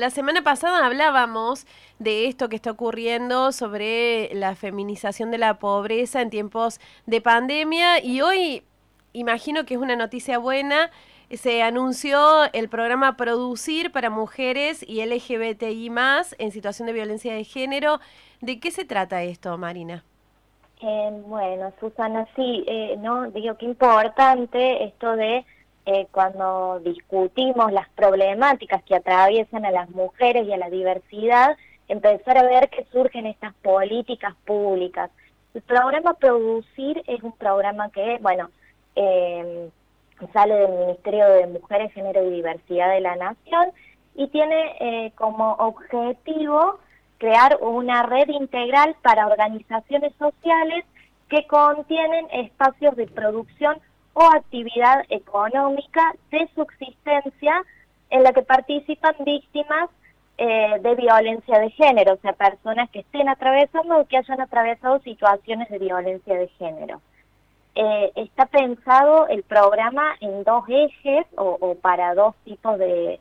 la semana pasada hablábamos de esto que está ocurriendo sobre la feminización de la pobreza en tiempos de pandemia y hoy imagino que es una noticia buena. Se anunció el programa Producir para mujeres y LGBTI más en situación de violencia de género. ¿De qué se trata esto, Marina? Eh, bueno, Susana, sí, eh, no digo que importante esto de eh, cuando discutimos las problemáticas que atraviesan a las mujeres y a la diversidad, empezar a ver que surgen estas políticas públicas. El programa Producir es un programa que, bueno, sale del Ministerio de Mujeres, Género y Diversidad de la Nación y tiene como objetivo crear una red integral para organizaciones sociales que contienen espacios de producción o actividad económica de subsistencia en la que participan víctimas eh, de violencia de género, o sea, personas que estén atravesando o que hayan atravesado situaciones de violencia de género. Eh, está pensado el programa en dos ejes o, para dos tipos de,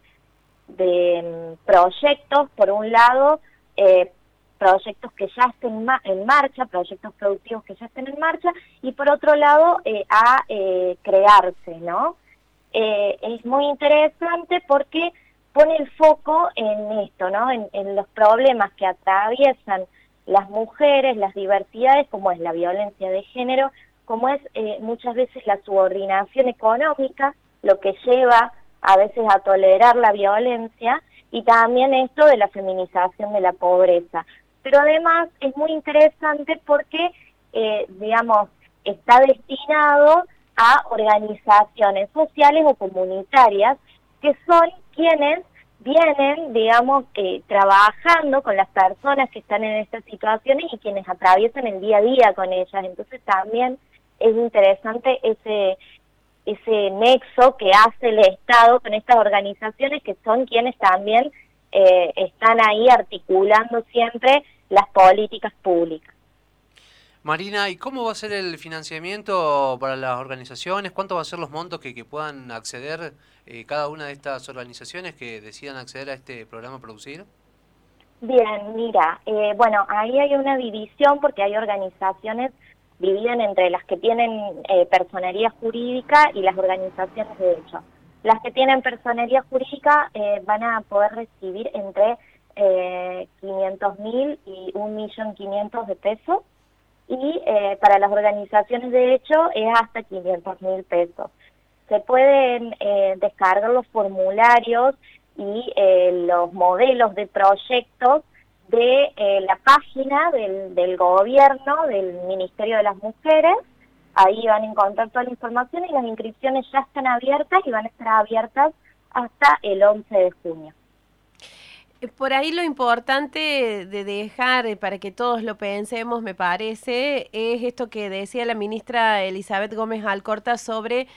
mm, proyectos. Por un lado, eh, proyectos que ya estén en marcha, proyectos productivos que ya estén en marcha, y por otro lado, eh, a eh, crearse, ¿no? es muy interesante porque pone el foco en esto, ¿no? En, en, los problemas que atraviesan las mujeres, las diversidades, como es la violencia de género, como es muchas veces la subordinación económica, lo que lleva a veces a tolerar la violencia, y también esto de la feminización de la pobreza. Pero además es muy interesante porque, eh, digamos, está destinado a organizaciones sociales o comunitarias que son quienes vienen, digamos, eh, trabajando con las personas que están en estas situaciones y quienes atraviesan el día a día con ellas. Entonces también es interesante ese ese nexo que hace el Estado con estas organizaciones que son quienes también eh, están ahí articulando siempre las políticas públicas. Marina, ¿y cómo va a ser el financiamiento para las organizaciones? ¿Cuánto van a ser los montos que, puedan acceder eh, cada una de estas organizaciones que decidan acceder a este programa Producir? Bien, mira, eh, bueno, ahí hay una división porque hay organizaciones dividen entre las que tienen eh, personería jurídica y las organizaciones de derecho. Las que tienen personería jurídica eh, van a poder recibir entre eh, 500 mil y 1.500.000 de pesos y eh, para las organizaciones de derecho es hasta 500 mil pesos. Se pueden descargar los formularios y los modelos de proyectos de eh, la página del gobierno, del Ministerio de las Mujeres. Ahí van a encontrar toda la información y las inscripciones ya están abiertas y van a estar abiertas hasta el 11 de junio. Por ahí lo importante de dejar, eh, para que todos lo pensemos, me parece, es esto que decía la ministra Elizabeth Gómez Alcorta sobre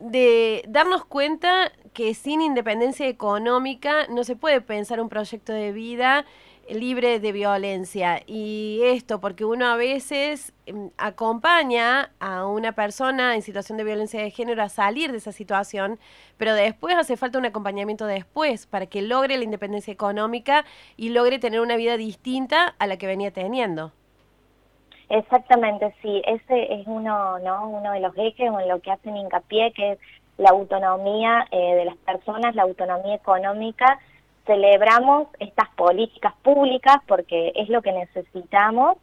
de darnos cuenta que sin independencia económica no se puede pensar un proyecto de vida libre de violencia. Y esto porque uno a veces em, acompaña a una persona en situación de violencia de género a salir de esa situación, pero después hace falta un acompañamiento después para que logre la independencia económica y logre tener una vida distinta a la que venía teniendo. Exactamente, sí, ese es uno, ¿no? uno de los ejes en lo que hacen hincapié, que es la autonomía eh, de las personas, la autonomía económica celebramos estas políticas públicas porque es lo que necesitamos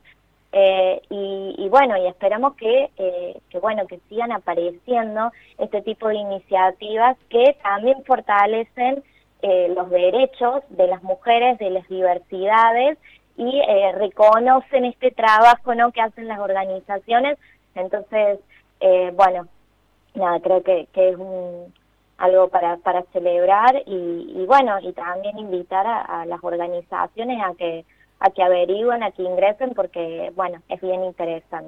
eh, y, bueno, y esperamos que, eh, que, bueno, que sigan apareciendo este tipo de iniciativas que también fortalecen eh, los derechos de las mujeres, de las diversidades y reconocen este trabajo ¿no? que hacen las organizaciones. Entonces, bueno, nada, creo que, que es un algo para, para celebrar y, bueno, y también invitar a, las organizaciones a que, a que averigüen, a que ingresen porque, bueno, es bien interesante.